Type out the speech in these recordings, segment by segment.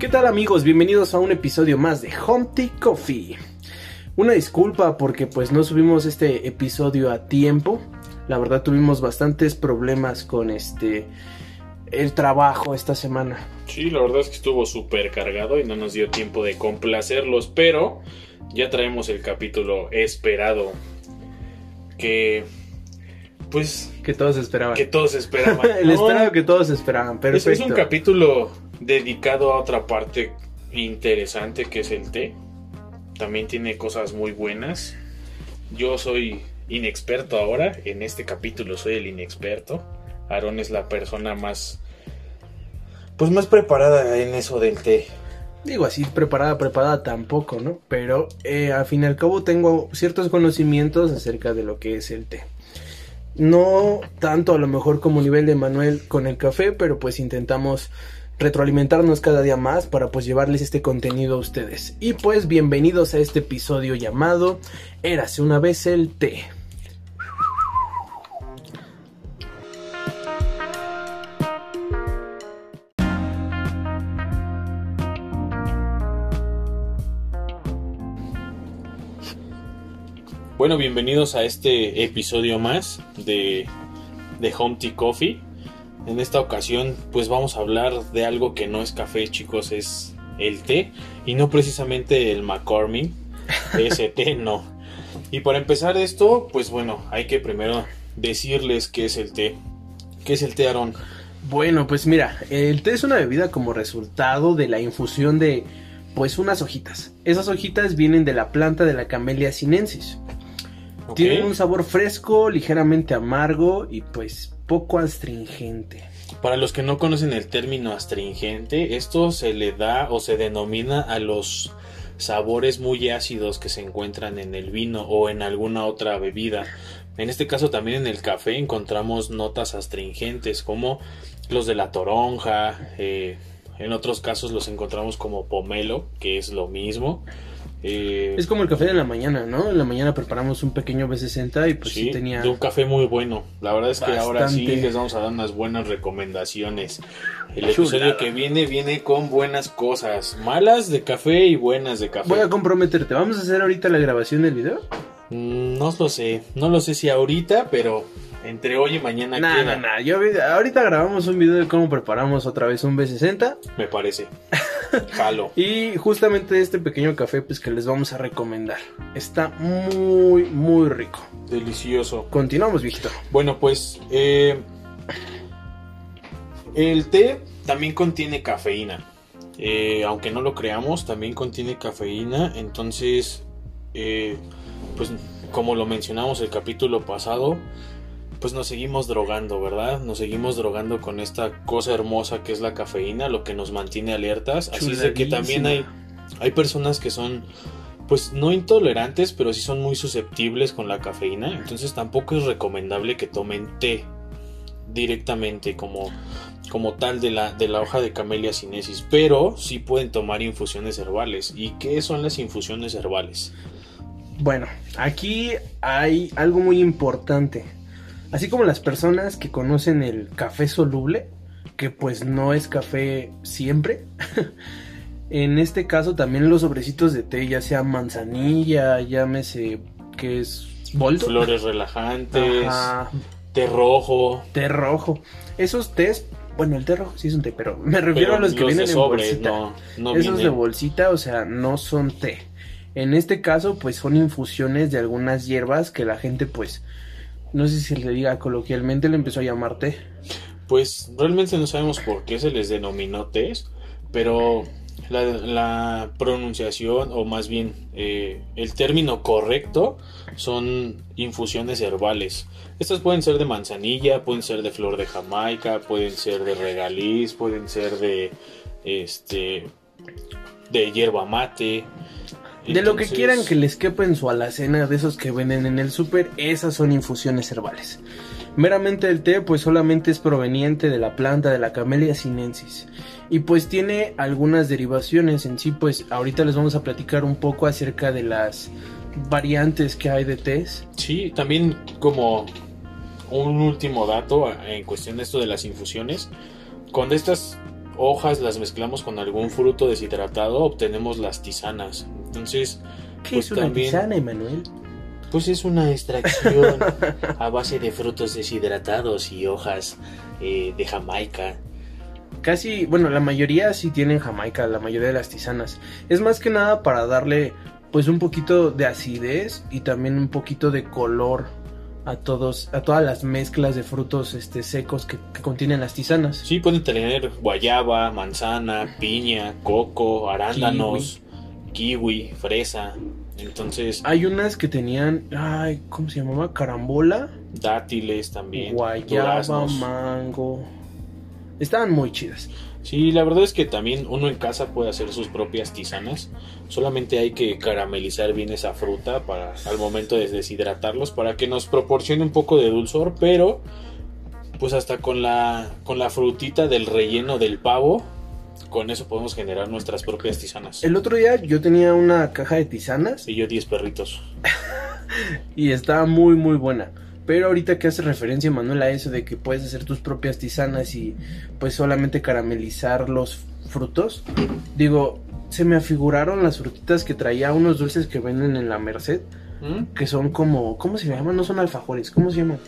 ¿Qué tal amigos? Bienvenidos a un episodio más de Humpty Coffee. Una disculpa porque pues no subimos este episodio a tiempo. La verdad tuvimos bastantes problemas con este el trabajo esta semana. Sí, la verdad es que estuvo súper cargado y no nos dio tiempo de complacerlos, pero ya traemos el capítulo esperado que pues Que todos esperaban. que todos esperaban. el No, esperado que todos esperaban, es, perfecto. es un capítulo dedicado a otra parte interesante que es el té. También tiene cosas muy buenas. Yo soy inexperto ahora, en este capítulo soy el inexperto. Aaron es la persona más pues más preparada en eso del té. Digo así, preparada, preparada tampoco, ¿no? Pero eh, al fin y al cabo tengo ciertos conocimientos acerca de lo que es el té. No tanto a lo mejor como nivel de Manuel con el café, pero pues intentamos retroalimentarnos cada día más para pues llevarles este contenido a ustedes. Y pues bienvenidos a este episodio llamado Érase una vez el té. Bueno, bienvenidos a este episodio más de, de Home Tea Coffee. En esta ocasión, pues vamos a hablar de algo que no es café, chicos, es el té. Y no precisamente el McCormick, ese té no. Y para empezar esto, pues bueno, hay que primero decirles qué es el té. ¿Qué es el té, Aaron? Bueno, pues mira, el té es una bebida como resultado de la infusión de pues unas hojitas. Esas hojitas vienen de la planta de la Camellia sinensis. Tienen un sabor fresco, ligeramente amargo y pues poco astringente. Para los que no conocen el término astringente, esto se le da o se denomina a los sabores muy ácidos que se encuentran en el vino o en alguna otra bebida. En este caso también en el café encontramos notas astringentes como los de la toronja, eh, en otros casos los encontramos como pomelo, que es lo mismo. Eh, Es como el café de la mañana, ¿no? En la mañana preparamos un pequeño B60 y pues sí, Sí, tenía... de un café muy bueno. La verdad es que ahora sí les vamos a dar unas buenas recomendaciones. El Chulada. episodio que viene viene con buenas cosas. Malas de café y buenas de café. Voy a comprometerte. ¿Vamos a hacer ahorita la grabación del video? Mm, no lo sé. No lo sé si ahorita, pero entre hoy y mañana No, queda. Yo, ahorita grabamos un video de cómo preparamos otra vez un B60 Me parece. Jalo. Y justamente este pequeño café pues que les vamos a recomendar. Está muy, muy rico. Delicioso. Continuamos, viejito. Bueno, pues eh, el té también contiene cafeína. Eh, aunque no lo creamos, también contiene cafeína. Entonces, eh, pues como lo mencionamos el capítulo pasado, pues nos seguimos drogando, ¿verdad? Nos seguimos drogando con esta cosa hermosa que es la cafeína, lo que nos mantiene alertas. Así es de que también hay, hay personas que son pues no intolerantes, pero sí son muy susceptibles con la cafeína. Entonces tampoco es recomendable que tomen té directamente como, como tal de la, de la hoja de Camellia sinensis. Pero sí pueden tomar infusiones herbales. ¿Y qué son las infusiones herbales? Bueno, aquí hay algo muy importante. Así como las personas que conocen el café soluble, que pues no es café siempre. en este caso también los sobrecitos de té, ya sea manzanilla, llámese que es boldo. Flores relajantes, Ajá, té rojo. té rojo. Esos tés, bueno, el té rojo sí es un té, pero me refiero pero a los que de vienen en sobre, bolsita. no, no Esos de bolsita, o sea, no son té. En este caso, pues son infusiones de algunas hierbas que la gente, pues, no sé si le diga coloquialmente, le empezó a llamar té. Pues realmente no sabemos por qué se les denominó tés, pero la, pronunciación, o más bien eh, el término correcto, son infusiones herbales. Estas pueden ser de manzanilla, pueden ser de flor de Jamaica, pueden ser de regaliz, pueden ser de este de hierba mate. De lo que quieran que les quepa en su alacena, de esos que venden en el súper, esas son infusiones herbales. Meramente el té, pues solamente es proveniente de la planta de la Camellia sinensis. Y pues tiene algunas derivaciones en sí, pues ahorita les vamos a platicar un poco acerca de las variantes que hay de tés. Sí, también como un último dato en cuestión de esto de las infusiones. Cuando estas hojas las mezclamos con algún fruto deshidratado, obtenemos las tisanas. Entonces, ¿Qué pues es una también- tisana, Emanuel? Pues es una extracción a base de frutos deshidratados y hojas eh, de Jamaica. Casi, bueno, la mayoría sí tienen Jamaica, la mayoría de las tisanas. Es más que nada para darle pues un poquito de acidez y también un poquito de color a todos, a todas las mezclas de frutos este secos que, que contienen las tisanas. Sí, pueden tener guayaba, manzana, piña, coco, arándanos, kiwi, fresa. Entonces, Hay unas que tenían, ay, ¿cómo se llamaba? Carambola, dátiles también. guayaba, duraznos. mango. Estaban muy chidas. Sí, la verdad es que también uno en casa puede hacer sus propias tisanas. Solamente hay que caramelizar bien esa fruta para al momento de deshidratarlos para que nos proporcione un poco de dulzor, pero pues hasta con la con la frutita del relleno del pavo, con eso podemos generar nuestras propias tisanas. El otro día yo tenía una caja de tisanas Y yo 10 perritos. y estaba muy muy buena. Pero ahorita que hace referencia Manuel a eso de que puedes hacer tus propias tisanas y pues solamente caramelizar los frutos, digo, se me afiguraron las frutitas que traía unos dulces que venden en la Merced, ¿Mm? que son como, ¿cómo se llaman? No son alfajores, ¿cómo se llaman?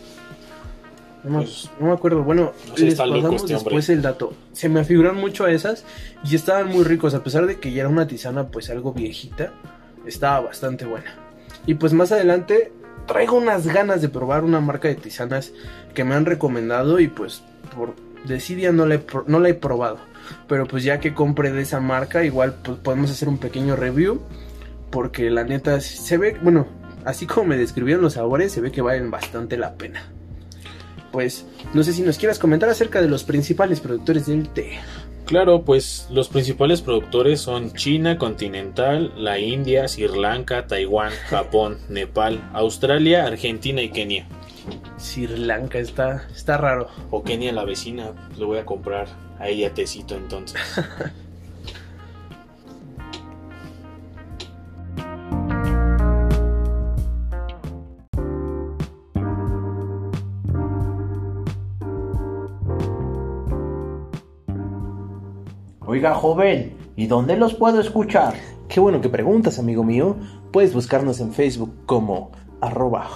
No me, Pues, no me acuerdo, bueno, no sé, les pasamos este después el dato. Se me afiguran mucho a esas y estaban muy ricos, a pesar de que ya era una tisana pues algo viejita, estaba bastante buena. Y pues más adelante traigo unas ganas de probar una marca de tisanas que me han recomendado y pues por desidia no la he, no la he probado. Pero pues ya que compre de esa marca, igual pues, podemos hacer un pequeño review. Porque la neta se ve, bueno, así como me describieron los sabores, se ve que valen bastante la pena. Pues no sé si nos quieras comentar acerca de los principales productores del té. Claro, pues los principales productores son China continental, la India, Sri Lanka, Taiwán, Japón, Nepal, Australia, Argentina y Kenia. Sri Lanka está, está raro. O Kenia la vecina, le voy a comprar a ella tecito entonces. Oiga, joven, ¿y dónde los puedo escuchar? Qué bueno que preguntas, amigo mío. Puedes buscarnos en Facebook como arroba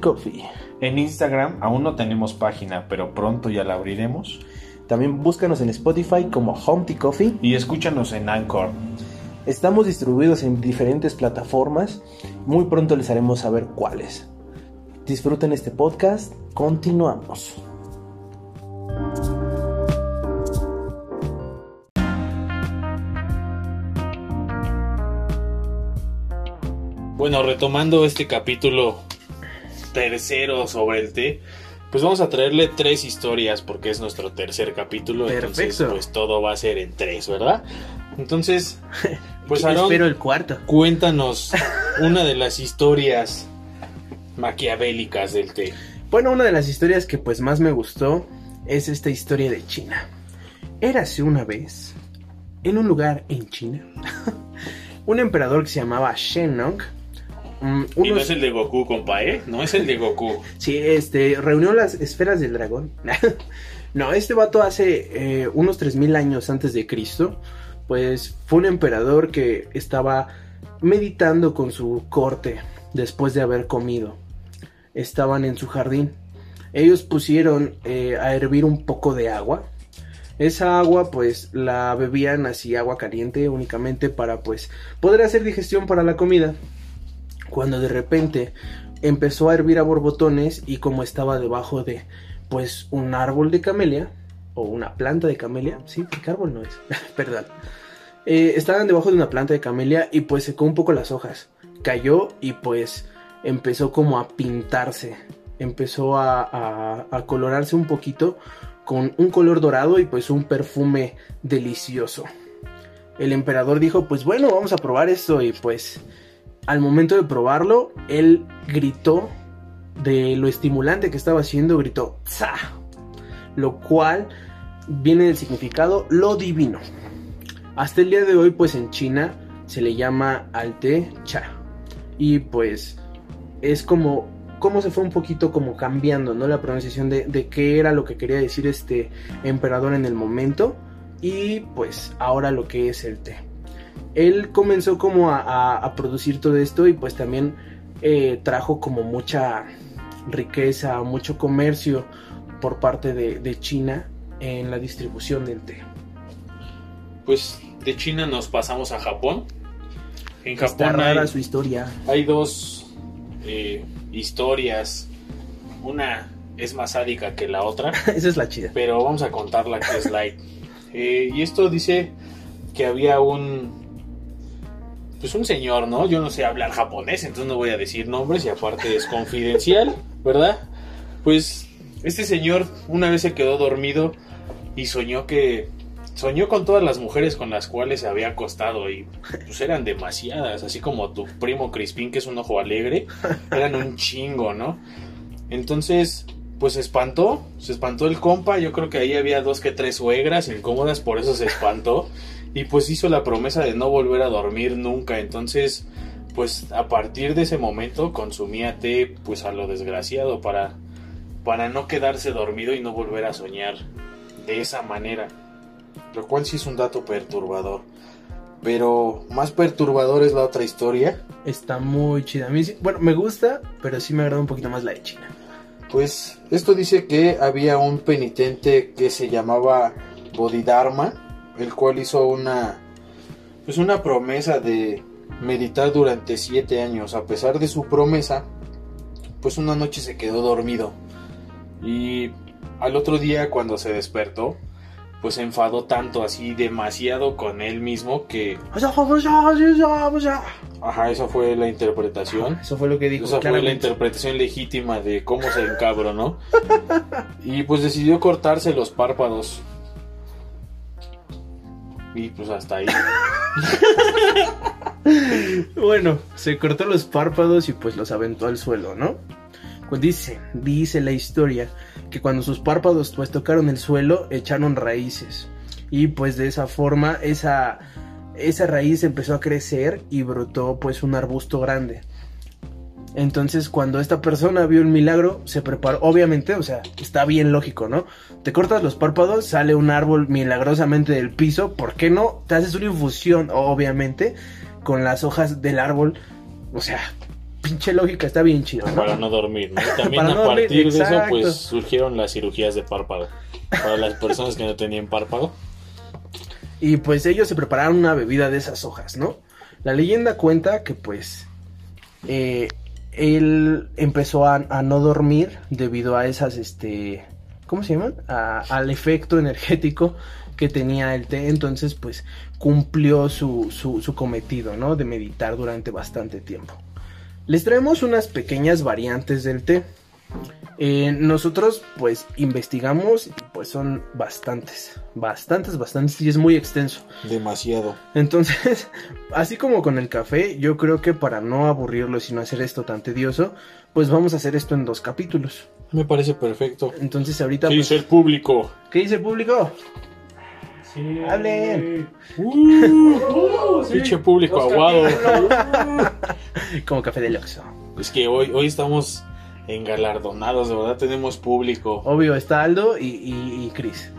Coffee. En Instagram aún no tenemos página, pero pronto ya la abriremos. También búscanos en Spotify como Tea Coffee. Y escúchanos en Anchor. Estamos distribuidos en diferentes plataformas. Muy pronto les haremos saber cuáles. Disfruten este podcast. Continuamos. Bueno, retomando este capítulo tercero sobre el té, pues vamos a traerle tres historias porque es nuestro tercer capítulo. Entonces, Perfecto. pues todo va a ser en tres, ¿verdad? Entonces, pues Yo Aarón, espero el cuarto. cuéntanos una de las historias maquiavélicas del té. Bueno, una de las historias que pues más me gustó es esta historia de China. Érase una vez, en un lugar en China, un emperador que se llamaba Shennong. Mm, Y no es el de Goku, compa, ¿eh? No es el de Goku. Sí, este, reunió las esferas del dragón. no, este vato hace eh, unos 3000 años antes de Cristo, pues fue un emperador que estaba meditando con su corte después de haber comido. Estaban en su jardín. Ellos pusieron eh, a hervir un poco de agua. Esa agua pues la bebían así agua caliente únicamente para pues poder hacer digestión para la comida. Cuando de repente empezó a hervir a borbotones y como estaba debajo de pues un árbol de camelia o una planta de camelia, sí, porque árbol no es, perdón. Eh, estaban debajo de una planta de camelia y pues secó un poco las hojas, cayó y pues empezó como a pintarse, empezó a, a- a colorarse un poquito con un color dorado y pues un perfume delicioso. El emperador dijo, pues bueno, vamos a probar esto y pues al momento de probarlo, él gritó de lo estimulante que estaba haciendo, gritó ¡Tsa! Lo cual viene del significado lo divino. Hasta el día de hoy, pues en China se le llama al té cha. Y pues es como, como se fue un poquito como cambiando, ¿no? La pronunciación de, de qué era lo que quería decir este emperador en el momento. y pues ahora lo que es el té. Él comenzó como a, a- a producir todo esto y pues también eh, trajo como mucha riqueza, mucho comercio por parte de, de China en la distribución del té. Pues de China nos pasamos a Japón. En Está Japón hay, rara su historia. hay dos eh, historias. Una es más sádica que la otra, Esa es la chida. pero vamos a contar la que es light. Eh, y esto dice que había un pues un señor, ¿no? Yo no sé hablar japonés, entonces no voy a decir nombres y aparte es confidencial, ¿verdad? Pues este señor una vez se quedó dormido y soñó que soñó con todas las mujeres con las cuales se había acostado y pues eran demasiadas, así como tu primo Crispín que es un ojo alegre, eran un chingo, ¿no? Entonces, pues se espantó, se espantó el compa, yo creo que ahí había dos que tres suegras incómodas, por eso se espantó y pues hizo la promesa de no volver a dormir nunca, entonces pues a partir de ese momento consumía té pues a lo desgraciado para para no quedarse dormido y no volver a soñar de esa manera, lo cual sí es un dato perturbador. Pero más perturbador es la otra historia, Está muy chida. A mí sí- bueno, me gusta, pero sí me agrada un poquito más la de China. Pues esto dice que había un penitente que se llamaba Bodhidharma, el cual hizo una pues una promesa de meditar durante siete años. A pesar de su promesa, pues una noche se quedó dormido y al otro día cuando se despertó, pues se enfadó tanto así demasiado con él mismo que, ajá, esa fue la interpretación. Eso fue lo que dijo. Esa fue la interpretación legítima de cómo se encabronó. y pues decidió cortarse los párpados. Y pues hasta ahí. Bueno, se cortó los párpados y pues los aventó al suelo, ¿no? Pues dice, dice la historia que cuando sus párpados pues tocaron el suelo echaron raíces y pues de esa forma esa esa raíz empezó a crecer y brotó pues un arbusto grande. Entonces cuando esta persona vio el milagro se preparó, obviamente, o sea, está bien lógico, ¿no? Te cortas los párpados, sale un árbol milagrosamente del piso, ¿por qué no? Te haces una infusión, obviamente, con las hojas del árbol. O sea, pinche lógica, está bien chido, ¿no? Para no dormir, ¿no? También a no dormir, partir de eso, pues surgieron las cirugías de párpado. Para las personas que no tenían párpado. Y pues ellos se prepararon una bebida de esas hojas, ¿no? La leyenda cuenta que pues eh, él empezó a, no dormir debido a esas, este, ¿cómo se llaman? Al efecto energético que tenía el té, entonces pues cumplió su, su, su cometido, ¿no? De meditar durante bastante tiempo. Les traemos unas pequeñas variantes del té. Eh, nosotros pues investigamos, y, pues son bastantes, bastantes, bastantes y es muy extenso. Demasiado. Entonces, así como con el café, yo creo que para no aburrirlos y no hacer esto tan tedioso, pues vamos a hacer esto en dos capítulos. Me parece perfecto. Entonces ahorita, ¿Qué pues, dice el público? ¿qué dice el público? Hablen. Uh, Pinche público aguado. Como café de Oxxo. Es que hoy, hoy estamos engalardonados, de verdad tenemos público. Obvio, está Aldo y, y, y Chris.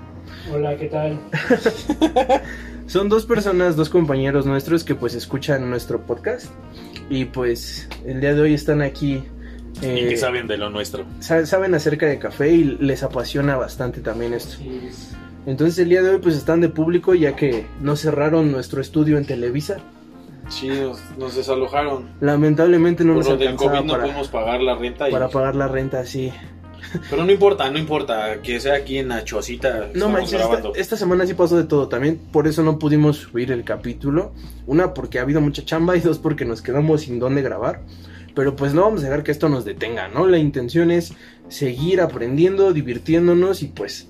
Hola, ¿qué tal? Son dos personas, dos compañeros nuestros que pues escuchan nuestro podcast. Y pues el día de hoy están aquí. Y eh, que saben de lo nuestro. sa- saben acerca de café y les apasiona bastante también esto. Entonces el día de hoy pues están de público ya que no cerraron nuestro estudio en Televisa. Sí, nos, nos desalojaron. Lamentablemente no Por nos del COVID no para, pudimos pagar la renta. y- para pagar la renta así. Pero no importa, no importa. Que sea aquí en Nachosita. No manches, esta, esta semana sí pasó de todo también, por eso no pudimos subir el capítulo. Una porque ha habido mucha chamba y dos porque nos quedamos sin dónde grabar. Pero pues no vamos a dejar que esto nos detenga, ¿no? La intención es seguir aprendiendo, divirtiéndonos y pues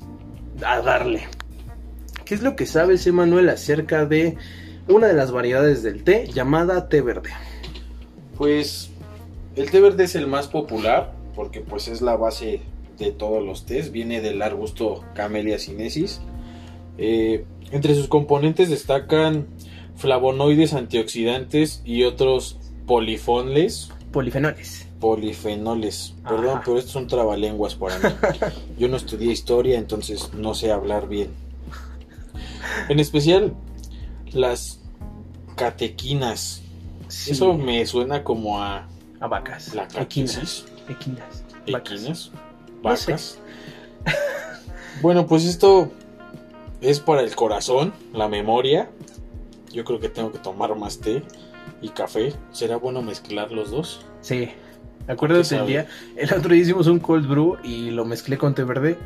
a darle. ¿Qué es lo que sabes, Emanuel, acerca de una de las variedades del té llamada té verde? Pues el té verde es el más popular porque pues es la base de todos los tés. Viene del arbusto Camellia sinensis. Eh, entre sus componentes destacan flavonoides, antioxidantes y otros polifones, Polifenoles. polifenoles. Perdón, Ajá. pero estos son trabalenguas para mí. Yo no estudié historia, entonces no sé hablar bien. En especial las catequinas. Sí, Eso me suena como a a vacas. la equinas. catequis. Equinas. vacas. No sé. Bueno, pues esto es para el corazón, la memoria. Yo creo que tengo que tomar más té y café. ¿Será bueno mezclar los dos? Sí. Acuérdate el día. El otro día hicimos un cold brew y lo mezclé con té verde.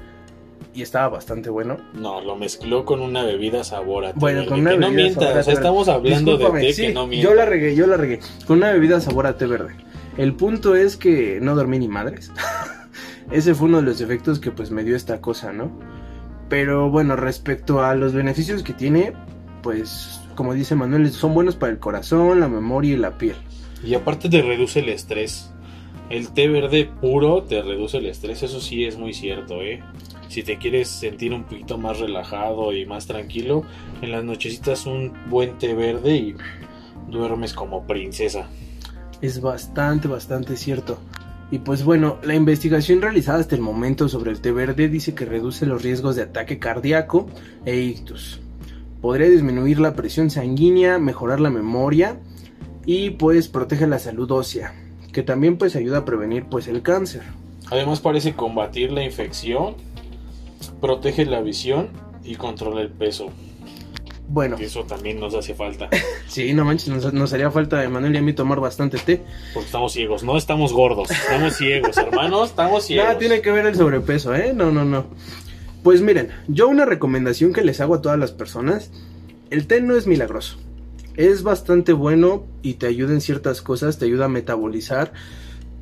Y estaba bastante bueno. No, lo mezcló con una bebida sabor a té Bueno, con una que no bebida mientas, sabor a o sea, té verde. estamos hablando Discúlpame, de té sí, que no mientas. Yo la regué, yo la regué. Con una bebida sabor a té verde. El punto es que no dormí ni madres. Ese fue uno de los efectos que pues me dio esta cosa, ¿no? Pero bueno, respecto a los beneficios que tiene, pues como dice Manuel, son buenos para el corazón, la memoria y la piel. Y aparte te reduce el estrés. El té verde puro te reduce el estrés, eso sí es muy cierto, ¿eh? Si te quieres sentir un poquito más relajado y más tranquilo, en las nochecitas un buen té verde y duermes como princesa. Es bastante, bastante cierto. Y pues bueno, la investigación realizada hasta el momento sobre el té verde dice que reduce los riesgos de ataque cardíaco e ictus. Podría disminuir la presión sanguínea, mejorar la memoria y pues protege la salud ósea, que también pues ayuda a prevenir pues el cáncer. Además parece combatir la infección, protege la visión y controla el peso. Bueno, eso también nos hace falta, sí, no manches, nos, nos haría falta a Manuel y a mí tomar bastante té. porque estamos ciegos, no estamos gordos, estamos ciegos, hermanos, estamos ciegos. Nada tiene que ver el sobrepeso, ¿eh? No, no, no. Pues miren, yo una recomendación que les hago a todas las personas, el té no es milagroso. Es bastante bueno y te ayuda en ciertas cosas, te ayuda a metabolizar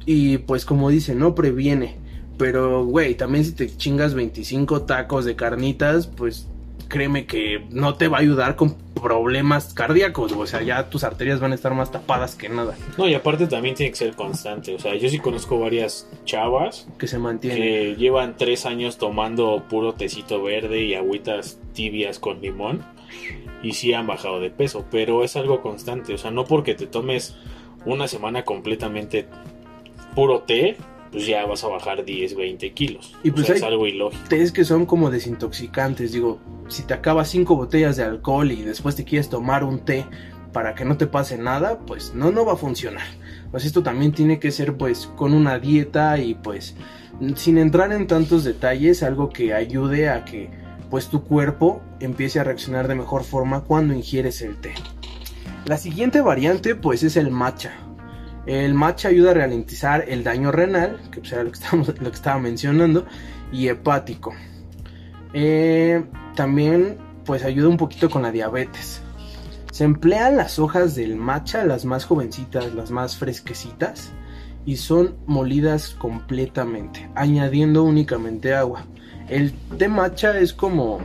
y pues como dice, no previene. Pero, güey, también si te chingas 25 tacos de carnitas, pues créeme que no te va a ayudar con problemas cardíacos. O sea, ya tus arterias van a estar más tapadas que nada. No, y aparte también tiene que ser constante, o sea, yo sí conozco varias chavas Que se mantiene. que llevan tres años tomando puro tecito verde y agüitas tibias con limón y sí han bajado de peso, pero es algo constante, o sea, no porque te tomes una semana completamente puro té, pues ya vas a bajar 10, 20 kilos. Y O pues sea, hay- es algo ilógico. tés que son como desintoxicantes. Digo, si te acabas cinco botellas de alcohol y después te quieres tomar un té para que no te pase nada, pues no, no va a funcionar. Pues esto también tiene que ser pues con una dieta y pues sin entrar en tantos detalles, algo que ayude a que pues tu cuerpo empiece a reaccionar de mejor forma cuando ingieres el té. La siguiente variante pues es el matcha. El matcha ayuda a ralentizar el daño renal, que pues, era lo que, lo que estaba mencionando, y hepático. Eh, también pues ayuda un poquito con la diabetes. Se emplean las hojas del matcha, las más jovencitas, las más fresquecitas, y son molidas completamente, añadiendo únicamente agua. El té matcha es como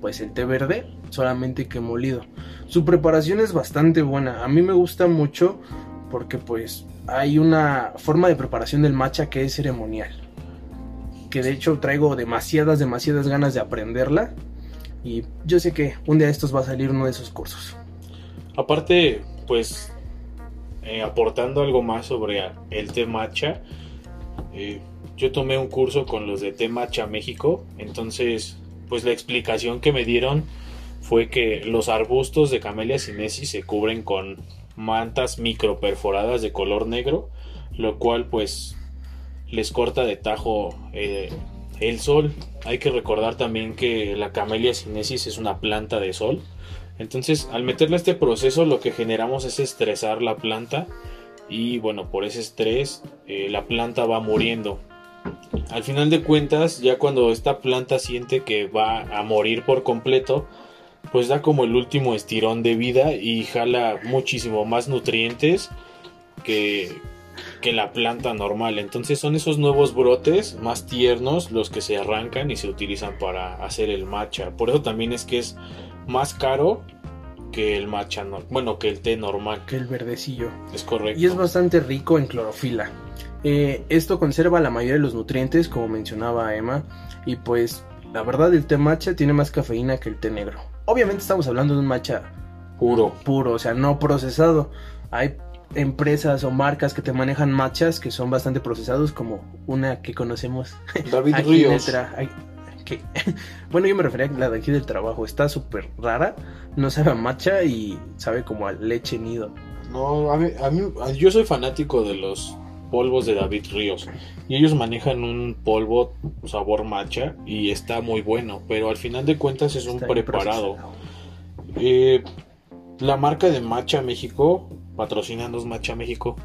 pues el té verde, solamente que molido. Su preparación es bastante buena. A mí me gusta mucho porque pues hay una forma de preparación del matcha que es ceremonial. Que de hecho traigo demasiadas, demasiadas ganas de aprenderla. Y yo sé que un día de estos va a salir uno de esos cursos. Aparte, pues, eh, aportando algo más sobre el té matcha, eh, yo tomé un curso con los de té matcha México, entonces, pues la explicación que me dieron fue que los arbustos de Camellia sinensis se cubren con mantas microperforadas de color negro, lo cual pues les corta de tajo eh, el sol. Hay que recordar también que la Camellia sinensis es una planta de sol. Entonces, al meterle este proceso, lo que generamos es estresar la planta y bueno, por ese estrés eh, la planta va muriendo. Al final de cuentas, ya cuando esta planta siente que va a morir por completo, pues da como el último estirón de vida y jala muchísimo más nutrientes que, que la planta normal. Entonces son esos nuevos brotes más tiernos los que se arrancan y se utilizan para hacer el matcha. Por eso también es que es más caro que el matcha, no- bueno, que el té normal. Que el verdecillo. Es correcto. Y es bastante rico en clorofila. Eh, esto conserva la mayoría de los nutrientes, como mencionaba Emma. Y pues, la verdad, el té matcha tiene más cafeína que el té negro. Obviamente estamos hablando de un matcha puro. puro, o sea, no procesado. Hay empresas o marcas que te manejan matchas que son bastante procesados, como una que conocemos David aquí Ríos. bueno, yo me refería a la de aquí del trabajo. Está súper rara. No sabe a matcha y sabe como a leche nido. No, a mí, a mí, yo soy fanático de los polvos de David Ríos. Y ellos manejan un polvo sabor matcha y está muy bueno. Pero al final de cuentas es un Está preparado. Eh, la marca de Matcha México, patrocinanos Matcha México.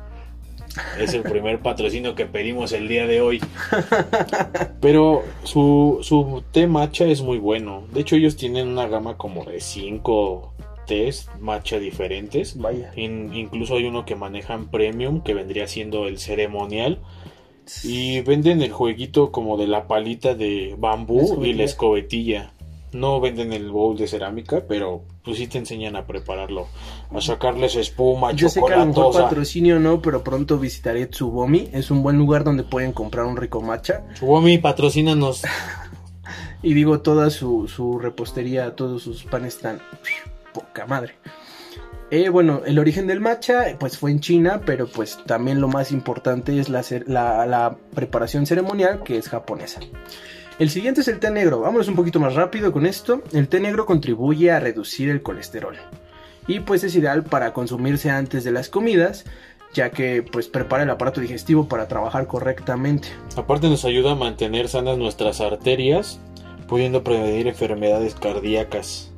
Es el primer patrocinio que pedimos el día de hoy. Pero su, su té matcha es muy bueno. De hecho, ellos tienen una gama como de 5 tés matcha diferentes. Vaya. In- incluso hay uno que manejan premium, que vendría siendo el ceremonial. Y venden el jueguito como de la palita de La bambú y la escobetilla. No venden el bowl de cerámica, pero pues sí te enseñan a prepararlo. A sacarles espuma, Yo sé que a lo mejor patrocinio no, pero pronto visitaré Tsubomi. Es un buen lugar donde pueden comprar un rico matcha. Chubomi, patrocínanos. Y digo, toda su, su repostería, todos sus panes están poca madre. Eh, bueno, el origen del matcha pues fue en China, pero pues también lo más importante es la, preparación ceremonial que es japonesa. El siguiente es el té negro. Vámonos un poquito más rápido con esto. El té negro contribuye a reducir el colesterol. Y pues es ideal para consumirse antes de las comidas, ya que pues prepara el aparato digestivo para trabajar correctamente. Aparte nos ayuda a mantener sanas nuestras arterias, pudiendo prevenir enfermedades cardíacas.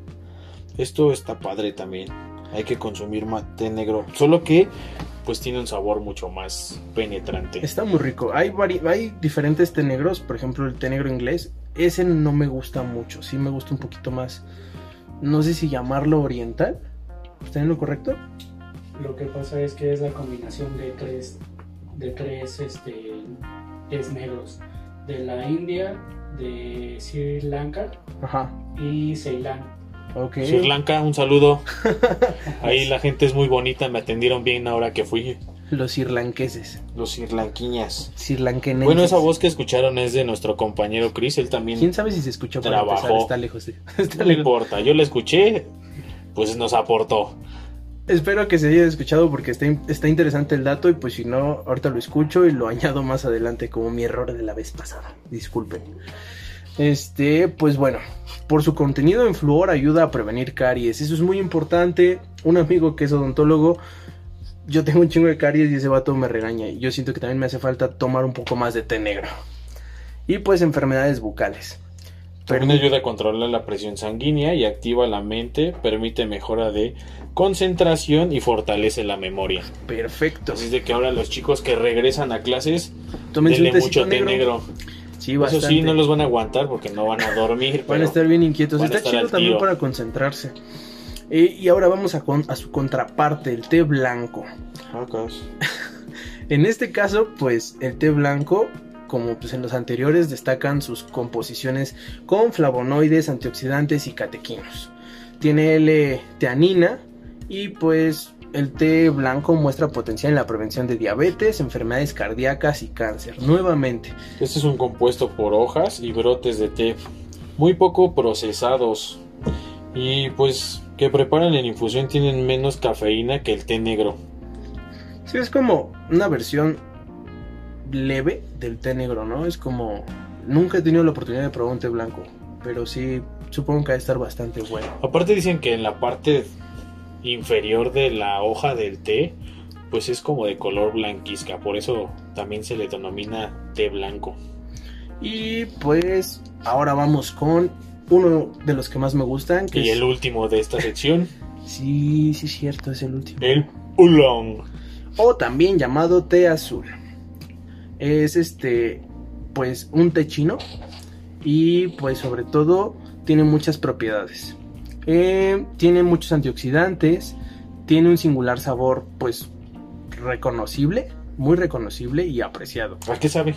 Esto está padre también. Hay que consumir té negro. Solo que pues tiene un sabor mucho más penetrante. Está muy rico. Hay, vari- hay diferentes té negros, por ejemplo el té negro inglés. Ese no me gusta mucho, sí me gusta un poquito más. No sé si llamarlo oriental. ¿Está en lo correcto? Lo que pasa es que es la combinación de tres, de tres este, tés negros. De la India, de Sri Lanka Ajá. y Ceilán. Ok. Sri Lanka, un saludo. Ahí la gente es muy bonita, me atendieron bien ahora que fui. Los irlanqueses. Los sirlanquiñas. Sirlanquenenses. Bueno, esa voz que escucharon es de nuestro compañero Chris, él también ¿Quién sabe si se escuchó para Trabajó. empezar? Está lejos. de- está no lejos. importa. Yo la escuché, pues nos aportó. Espero que se haya escuchado porque está, está interesante el dato y pues si no, ahorita lo escucho y lo añado más adelante como mi error de la vez pasada. Disculpen. Este, pues bueno, por su contenido en flúor ayuda a prevenir caries. Eso es muy importante. Un amigo que es odontólogo, yo tengo un chingo de caries y ese vato me regaña. Y yo siento que también me hace falta tomar un poco más de té negro. Y pues enfermedades bucales. También ayuda a controlar la presión sanguínea y activa la mente, permite mejora de concentración y fortalece la memoria. Perfecto. Así es de que ahora los chicos que regresan a clases, tecito mucho té negro. negro. Sí, Eso sí, no los van a aguantar porque no van a dormir. Van a estar bien inquietos. Está chido también para concentrarse. Eh, y ahora vamos a, con- a su contraparte, el té blanco. Ah. En este caso, pues el té blanco, como pues en los anteriores, destacan sus composiciones con flavonoides, antioxidantes y catequinos. Tiene L-teanina y pues el té blanco muestra potencial en la prevención de diabetes, enfermedades cardíacas y cáncer. Nuevamente, Este es un compuesto por hojas y brotes de té, muy poco procesados y pues que preparan en infusión tienen menos cafeína que el té negro. Sí, es como una versión leve del té negro, ¿no? Es como... Nunca he tenido la oportunidad de probar un té blanco, pero sí, supongo que va a estar bastante bueno. Aparte dicen que en la parte inferior de la hoja del té, pues es como de color blanquizca, por eso también se le denomina té blanco. Y pues ahora vamos con uno de los que más me gustan, que Y es... el último de esta sección, Sí, sí, cierto, es el último. el oolong. O también llamado té azul. Es este, pues un té chino y pues sobre todo tiene muchas propiedades. Eh, tiene muchos antioxidantes, tiene un singular sabor pues reconocible, muy reconocible y apreciado. ¿A qué sabe?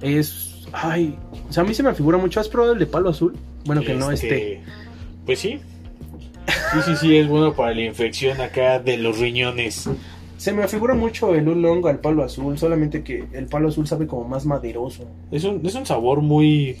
Es, ay, o sea, a mí se me figura mucho. ¿Has probado el de palo azul? Bueno, que no. Este, Pues sí. Sí, sí, sí, es bueno para la infección acá de los riñones. Se me figura mucho el oolong al palo azul, solamente que el palo azul sabe como más maderoso. Es un, es un sabor muy.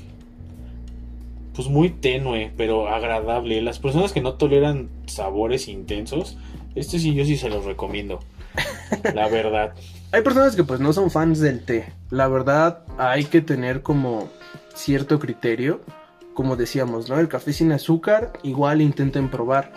Pues muy tenue, pero agradable. Las personas que no toleran sabores intensos, este sí, yo sí se los recomiendo. La verdad. Hay personas que pues no son fans del té. La verdad hay que tener como cierto criterio como decíamos, ¿no? El café sin azúcar, igual intenten probar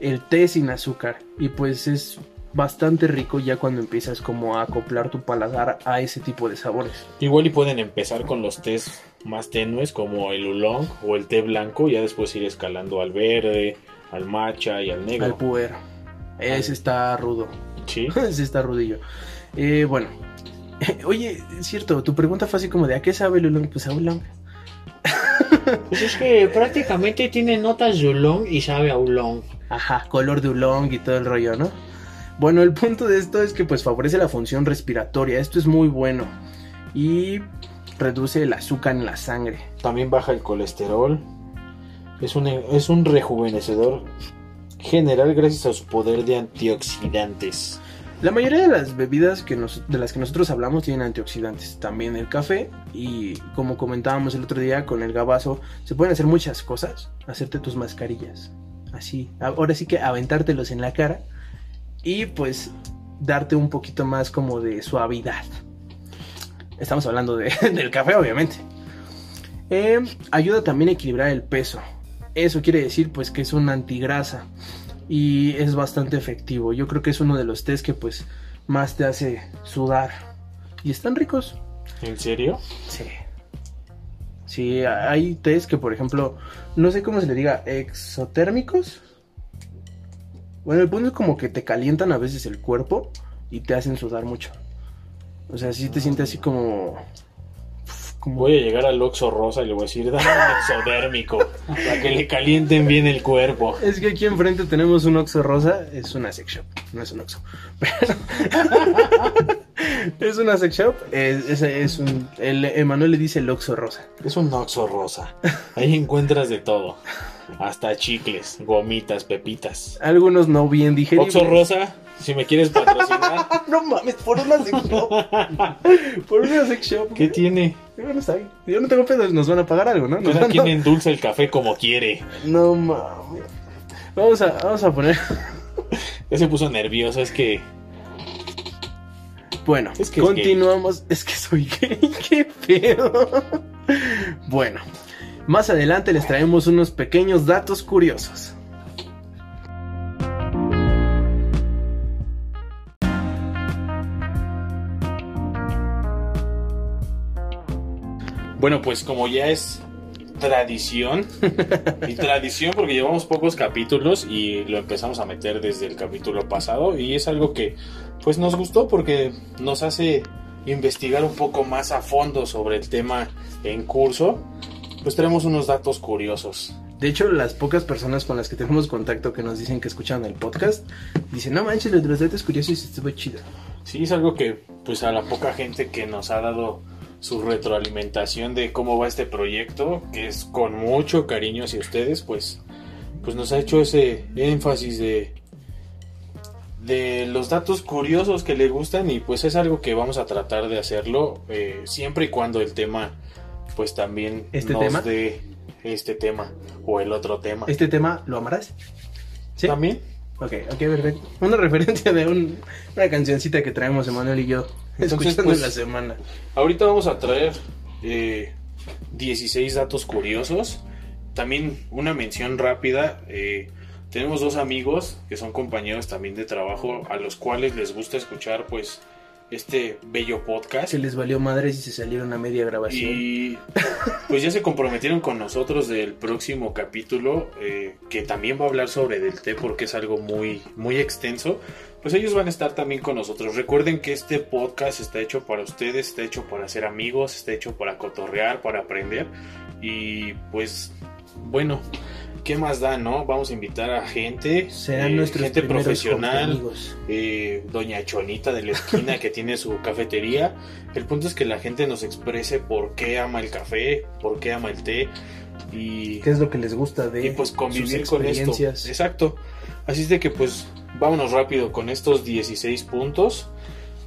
el té sin azúcar y pues es bastante rico ya cuando empiezas como a acoplar tu paladar a ese tipo de sabores. Igual y pueden empezar con los tés más tenues como el oolong o el té blanco, y ya después ir escalando al verde, al matcha y al negro. Al puer. Ese está rudo. Sí. Ese está rudillo. Eh, bueno. Oye, es cierto, tu pregunta fue así como de ¿a qué sabe el oolong? Pues a oolong. Pues es que prácticamente tiene notas de oolong y sabe a oolong. Ajá, color de oolong y todo el rollo, ¿no? Bueno, el punto de esto es que pues favorece la función respiratoria. Esto es muy bueno. Y reduce el azúcar en la sangre. También baja el colesterol. Es un, es un rejuvenecedor general gracias a su poder de antioxidantes. La mayoría de las bebidas que nos- de las que nosotros hablamos tienen antioxidantes. También el café y como comentábamos el otro día con el gabazo, se pueden hacer muchas cosas. Hacerte tus mascarillas. Así. Ahora sí que aventártelos en la cara y pues darte un poquito más como de suavidad. Estamos hablando de- del café, obviamente. Eh, ayuda también a equilibrar el peso. Eso quiere decir pues que es una antigrasa y es bastante efectivo. Yo creo que es uno de los test que pues más te hace sudar. Y están ricos. ¿En serio? Sí. Sí, hay test que por ejemplo, no sé cómo se le diga, exotérmicos. Bueno, el punto es como que te calientan a veces el cuerpo y te hacen sudar mucho. O sea, sí te sientes así como... como Voy a llegar al Oxo Rosa y le voy a decir, dame un exodérmico para que le calienten bien el cuerpo. Es que aquí enfrente tenemos un Oxxo rosa, es una sex shop, no es un. Pero- es una sex shop, es, es- es un el Emanuel le dice el Oxxo rosa. Es un Oxo Rosa. Ahí encuentras de todo. Hasta chicles, gomitas, pepitas. Algunos no bien digeribles. Oxo Rosa, si me quieres patrocinar, No mames, por una sex shop. por una sex shop. ¿qué tiene? Bueno, está bien. Yo no tengo pedos, nos van a pagar algo, ¿no? Nos Cada quien endulza el café como quiere. No mames. Vamos a, vamos a poner. Ya se puso nervioso, es que Bueno, Es que es continuamos. Es que soy gay, qué pedo. Bueno, más adelante les traemos unos pequeños datos curiosos. Bueno, pues como ya es tradición, y tradición porque llevamos pocos capítulos y lo empezamos a meter desde el capítulo pasado y es algo que pues nos gustó porque nos hace investigar un poco más a fondo sobre el tema en curso. Pues tenemos unos datos curiosos. De hecho, las pocas personas con las que tenemos contacto que nos dicen que escuchan el podcast, dicen, no manches, lo de los datos curiosos estuvo chido. Sí, es algo que pues a la poca gente que nos ha dado su retroalimentación de cómo va este proyecto, que es con mucho cariño hacia ustedes, pues, pues nos ha hecho ese énfasis de, de los datos curiosos que le gustan y pues es algo que vamos a tratar de hacerlo eh, siempre y cuando el tema pues también ¿Este nos tema? dé este tema o el otro tema. ¿Este tema lo amarás? ¿Sí? También Ok, ok, perfecto. Una referencia de un- una cancioncita que traemos Emanuel y yo Entonces, escuchando pues, en la semana. Ahorita vamos a traer eh, 16 datos curiosos. También una mención rápida. eh, tenemos dos amigos que son compañeros también de trabajo a los cuales les gusta escuchar pues este bello podcast. Se les valió madre si se salieron a media grabación. Y pues ya se comprometieron con nosotros del próximo capítulo, eh, que también va a hablar sobre del té porque es algo muy, muy extenso. Pues ellos van a estar también con nosotros. Recuerden que este podcast está hecho para ustedes, está hecho para ser amigos, está hecho para cotorrear, para aprender. Y pues, bueno, ¿qué más da, no? Vamos a invitar a gente, Serán eh, nuestros gente profesional, eh, Doña Chonita de la esquina que tiene su cafetería. El punto es que la gente nos exprese por qué ama el café, por qué ama el té y, ¿Qué es lo que les gusta de y pues convivir sus con esto. experiencias? Exacto. Así es de que pues vámonos rápido con estos 16 puntos,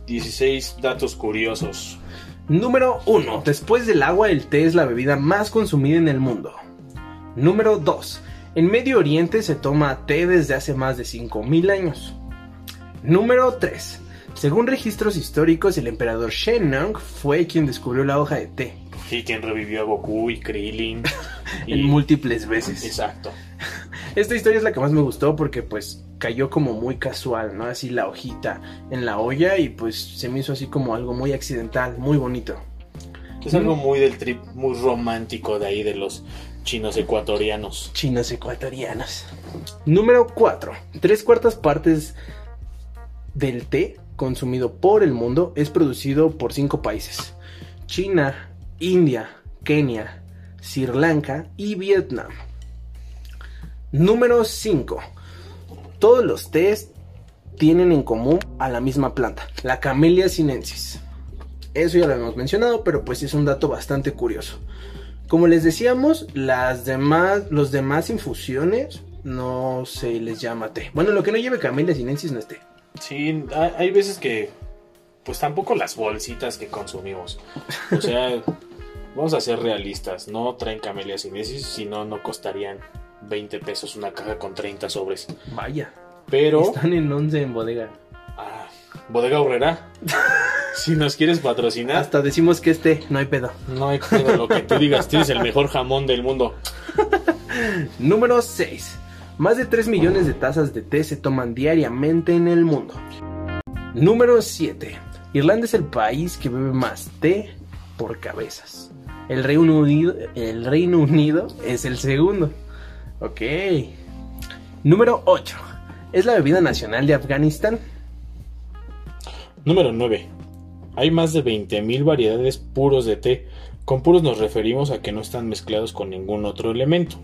16 datos curiosos. Número 1. Después del agua, el té es la bebida más consumida en el mundo. Número 2. En Medio Oriente se toma té desde hace más de 5000 años. Número 3. Según registros históricos, el emperador Shennong fue quien descubrió la hoja de té. Y quien revivió a Goku y Krillin. Y- en múltiples veces. Exacto. Esta historia es la que más me gustó porque pues cayó como muy casual, ¿no? Así la hojita en la olla y pues se me hizo así como algo muy accidental, muy bonito. Es algo muy del trip, muy romántico de ahí de los chinos ecuatorianos. Chinos ecuatorianos. Número 4. Tres cuartas partes del té consumido por el mundo es producido por cinco países. China, India, Kenia, Sri Lanka y Vietnam. Número 5. Todos los tés tienen en común a la misma planta, la Camellia sinensis. Eso ya lo hemos mencionado, pero pues es un dato bastante curioso. Como les decíamos, las demás, los demás infusiones no se les llama té. Bueno, lo que no lleve Camellia sinensis no es té. Sí, hay veces que, pues tampoco las bolsitas que consumimos. O sea, vamos a ser realistas, no traen camelia sinensis, si no, no costarían 20 pesos una caja con 30 sobres. Vaya, Pero, están en 11 en bodega. Bodega Horrera, si nos quieres patrocinar, Hasta decimos que es té, no hay pedo. no hay pedo, lo que tú digas, tienes el mejor jamón del mundo. Número 6. Más de 3 millones de tazas de té se toman diariamente en el mundo. Número 7. Irlanda es el país que bebe más té por cabezas. El Reino Unido, el Reino Unido es el segundo. Ok. Número 8. ¿Es la bebida nacional de Afganistán? Número 9. Hay más de 20.000 variedades puros de té. Con puros nos referimos a que no están mezclados con ningún otro elemento.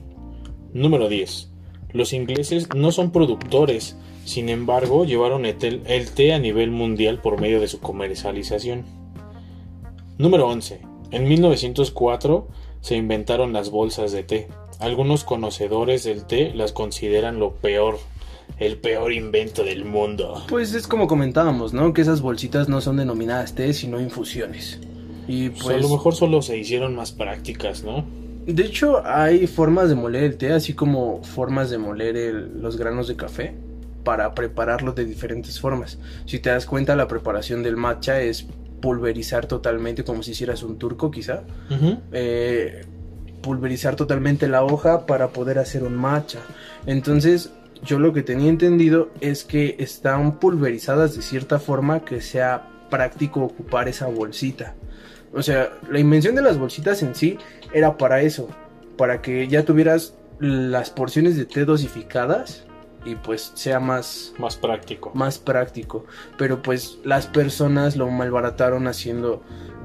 Número 10. Los ingleses no son productores, sin embargo llevaron el té a nivel mundial por medio de su comercialización. Número 11. En 1904 se inventaron las bolsas de té. Algunos conocedores del té las consideran lo peor, el peor invento del mundo. Pues es como comentábamos, ¿no? Que esas bolsitas no son denominadas té, sino infusiones. Y Pues, pues... a lo mejor solo se hicieron más prácticas, ¿no? De hecho, hay formas de moler el té, así como formas de moler el- los granos de café para prepararlo de diferentes formas. Si te das cuenta, la preparación del matcha es pulverizar totalmente, como si hicieras un turco quizá. eh, pulverizar totalmente la hoja para poder hacer un matcha. Entonces, yo lo que tenía entendido es que están pulverizadas de cierta forma que sea práctico ocupar esa bolsita. O sea, la invención de las bolsitas en sí era para eso, para que ya tuvieras las porciones de té dosificadas y pues sea más Más práctico. más práctico. Pero pues las personas lo malbarataron haciendo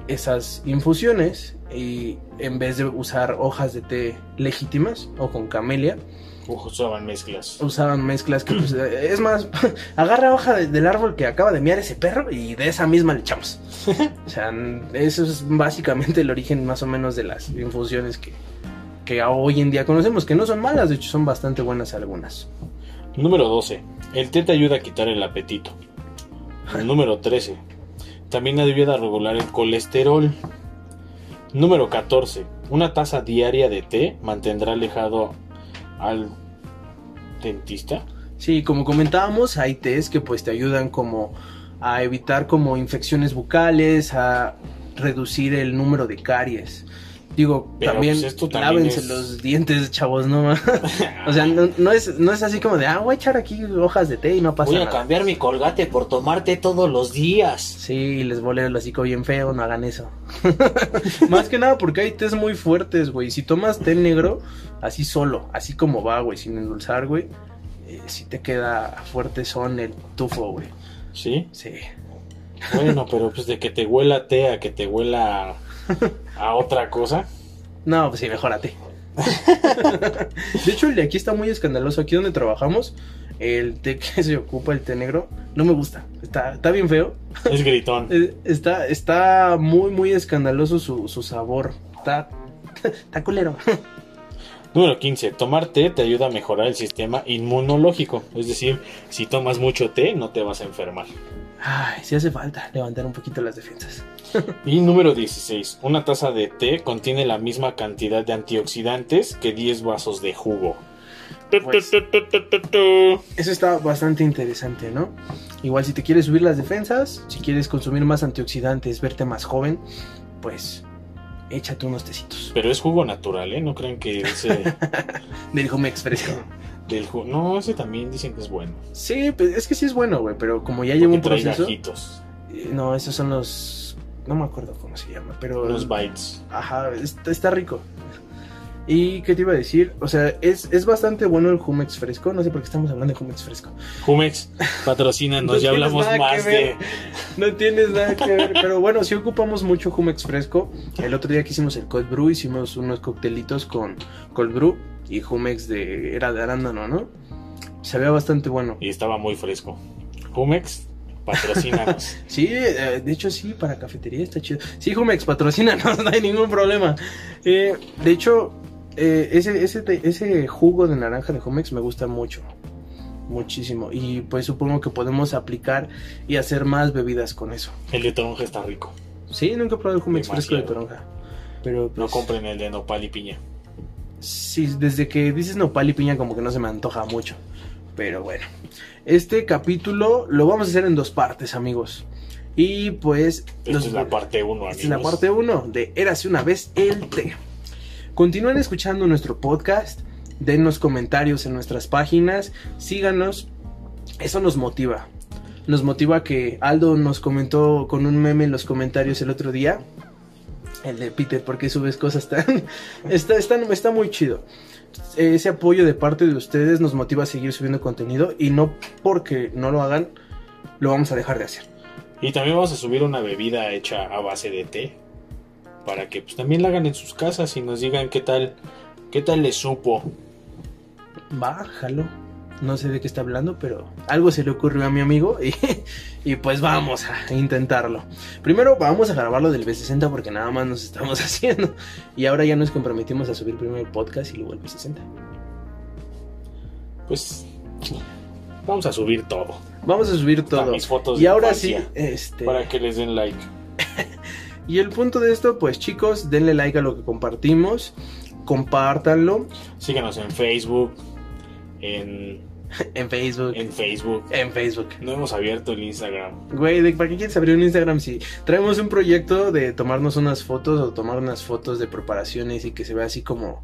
esas infusiones y en vez de usar hojas de té legítimas o con camelia, Usaban mezclas. usaban mezclas que pues, eh, es más, agarra hoja de- del árbol que acaba de miar ese perro y de esa misma le echamos. o sea, eso es básicamente el origen más o menos de las infusiones que, que hoy en día conocemos, que no son malas, de hecho son bastante buenas algunas. Número 12. El té te ayuda a quitar el apetito. Número 13. También ayuda a regular el colesterol. Número 14. Una taza diaria de té mantendrá alejado al dentista. Sí, como comentábamos, hay tés que pues te ayudan como a evitar como infecciones bucales, a reducir el número de caries. Digo, Pero, también, pues, esto también lávense es- los dientes, chavos, no O sea, no, no es, no es así como de, ah, voy a echar aquí hojas de té y no pasa Voy a nada. cambiar mi colgate por tomarte todos los días. Sí, les volé el hocico bien feo, no hagan eso. Más que nada porque hay tés muy fuertes, güey. Si tomas té negro, así solo, así como va, güey, sin endulzar, güey, eh, sí te queda fuerte son el tufo, güey. ¿Sí? Sí. Bueno, pero pues de que te huela té a que te huela a otra cosa. No, pues sí, mejórate. de hecho, el de aquí está muy escandaloso. Aquí donde trabajamos, el té que se ocupa, el té negro, no me gusta. Está, está bien feo. Es gritón. Está, está muy, muy escandaloso su, su sabor. Está, está culero. Número 15. Tomar té te ayuda a mejorar el sistema inmunológico. Es decir, si tomas mucho té, no te vas a enfermar. Ay, sí hace falta levantar un poquito las defensas. Y número 16. Una taza de té contiene la misma cantidad de antioxidantes que 10 vasos de jugo. Pues- Eso está bastante interesante, ¿no? Igual si te quieres subir las defensas, si quieres consumir más antioxidantes, verte más joven, pues échate unos tecitos. Pero es jugo natural, ¿eh? No crean que ese Del Jumex fresco. Del jugo... No, ese también dicen que es bueno. Sí, pues, es que sí es bueno, güey, pero como ya lleva un proceso... gajitos, eh, No, esos son los... No me acuerdo cómo se llama, pero... los bites. Ajá, está, está rico. ¿Y qué te iba a decir? O sea, es, es bastante bueno el Jumex fresco. No sé por qué estamos hablando de Jumex fresco. Jumex, patrocínanos, No ya hablamos más de... No tienes nada que ver. Pero bueno, sí ocupamos mucho Jumex fresco. El otro día que hicimos el Cold Brew, hicimos unos coctelitos con Cold Brew y Jumex de. Era de arándano, ¿no? Se veía bastante bueno. Y estaba muy fresco. Jumex, patrocínanos. Sí, eh, de hecho sí, para cafetería está chido. Sí, Jumex, patrocínanos, no hay ningún problema. Eh, de hecho, eh, ese, ese, ese jugo de naranja de Jumex me gusta mucho. Muchísimo. Y pues supongo que podemos aplicar y hacer más bebidas con eso. El de toronja está rico. Sí, nunca he probado el Jumex fresco de toronja. Pero No pues, compren el de nopal y piña. Sí, desde que dices nopal y piña como que no se me antoja mucho. Pero bueno, este capítulo lo vamos a hacer en dos partes, amigos. Y pues... Esta los- es la parte 1, amigos. Es la parte 1 de Érase una vez el té. Continúen escuchando nuestro podcast, dennos comentarios en nuestras páginas, síganos, eso nos motiva. Nos motiva que Aldo nos comentó con un meme en los comentarios el otro día. El de Peter, ¿por qué subes cosas tan... está, está, está muy chido. Ese apoyo de parte de ustedes nos motiva a seguir subiendo contenido y no porque no lo hagan, lo vamos a dejar de hacer. Y también vamos a subir una bebida hecha a base de té. Para que pues, también la hagan en sus casas y nos digan qué tal, qué tal les supo. Va, jalo. No sé de qué está hablando, pero algo se le ocurrió a mi amigo y, y pues vamos a intentarlo. Primero vamos a grabarlo del B60 porque nada más nos estamos haciendo. Y ahora ya nos comprometimos a subir primero el podcast y luego el B60. Pues vamos a subir todo. Vamos a subir todo. mis fotos Y de ahora sí, este... Para que les den like. Y el punto de esto, pues chicos, denle like a lo que compartimos, compártanlo Síganos en Facebook, en, en Facebook, en Facebook. en Facebook. No hemos abierto el Instagram. Güey, ¿de ¿para qué quieres abrir un Instagram si traemos un proyecto de tomarnos unas fotos o tomar unas fotos de preparaciones y que se vea así como,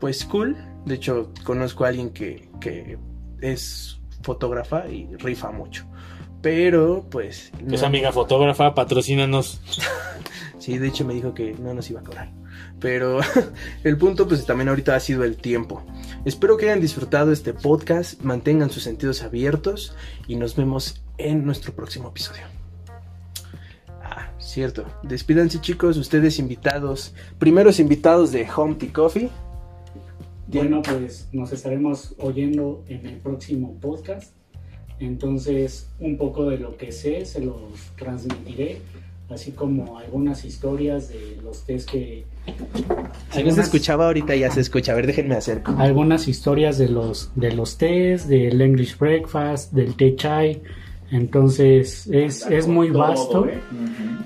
pues cool? De hecho, conozco a alguien que, que es fotógrafa y rifa mucho. Pero, pues... no- Esa amiga fotógrafa, patrocínanos. Sí, de hecho me dijo que no nos iba a cobrar. Pero el punto pues también ahorita ha sido el tiempo. Espero que hayan disfrutado este podcast, mantengan sus sentidos abiertos y nos vemos en nuestro próximo episodio. Ah, cierto. Despídanse chicos, ustedes invitados, primeros invitados de Home Tea Coffee. Bueno, pues nos estaremos oyendo en el próximo podcast. Entonces, un poco de lo que sé se los transmitiré, así como algunas historias de los test que... Si no se escuchaba ahorita ya se escucha. A ver, déjenme acerco. algunas historias de los de los tés, del English breakfast, del té chai. Entonces es, es muy vasto,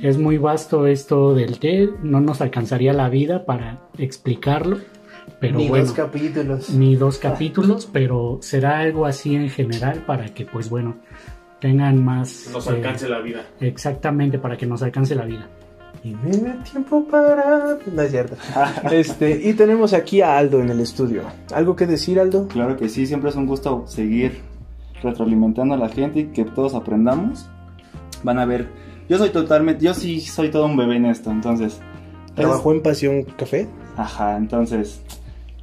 es muy vasto esto del té. No nos alcanzaría la vida para explicarlo, pero Ni bueno, dos capítulos. ni dos capítulos, pero será algo así en general para que pues bueno tengan más Nos eh, alcance la vida. exactamente para que nos alcance la vida. Y me da tiempo para... No es cierto. Este, y tenemos aquí a Aldo en el estudio. ¿Algo que decir, Aldo? Claro que sí, siempre es un gusto seguir retroalimentando a la gente y que todos aprendamos. Van a ver, yo soy totalmente, yo sí soy todo un bebé en esto, entonces. es- ¿Trabajó en Pasión Café? Ajá, entonces,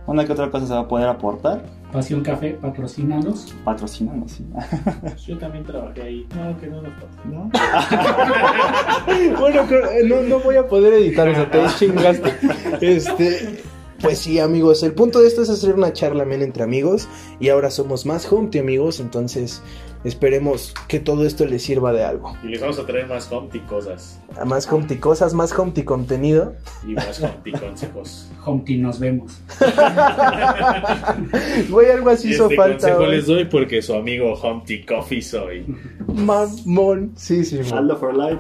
una que otra cosa se va a poder aportar, Pasión Café, patrocínanos. patrocinando, sí. Yo también trabajé ahí. No, que no nos patrocinan. bueno, creo- eh, no, no voy a poder editar eso, te chingaste. Este, pues sí, amigos, el punto de esto es hacer una charla amena entre amigos y ahora somos más Humpty amigos, entonces esperemos que todo esto les sirva de algo. Y les vamos a traer más Humpty cosas. A más Humpty cosas, más Humpty contenido. Y más Humpty consejos. Humpty, nos vemos. Güey, algo así Y hizo este falta. consejo les doy porque su amigo Humpty Coffee soy. Mamón, sí, sí. Aldo for life.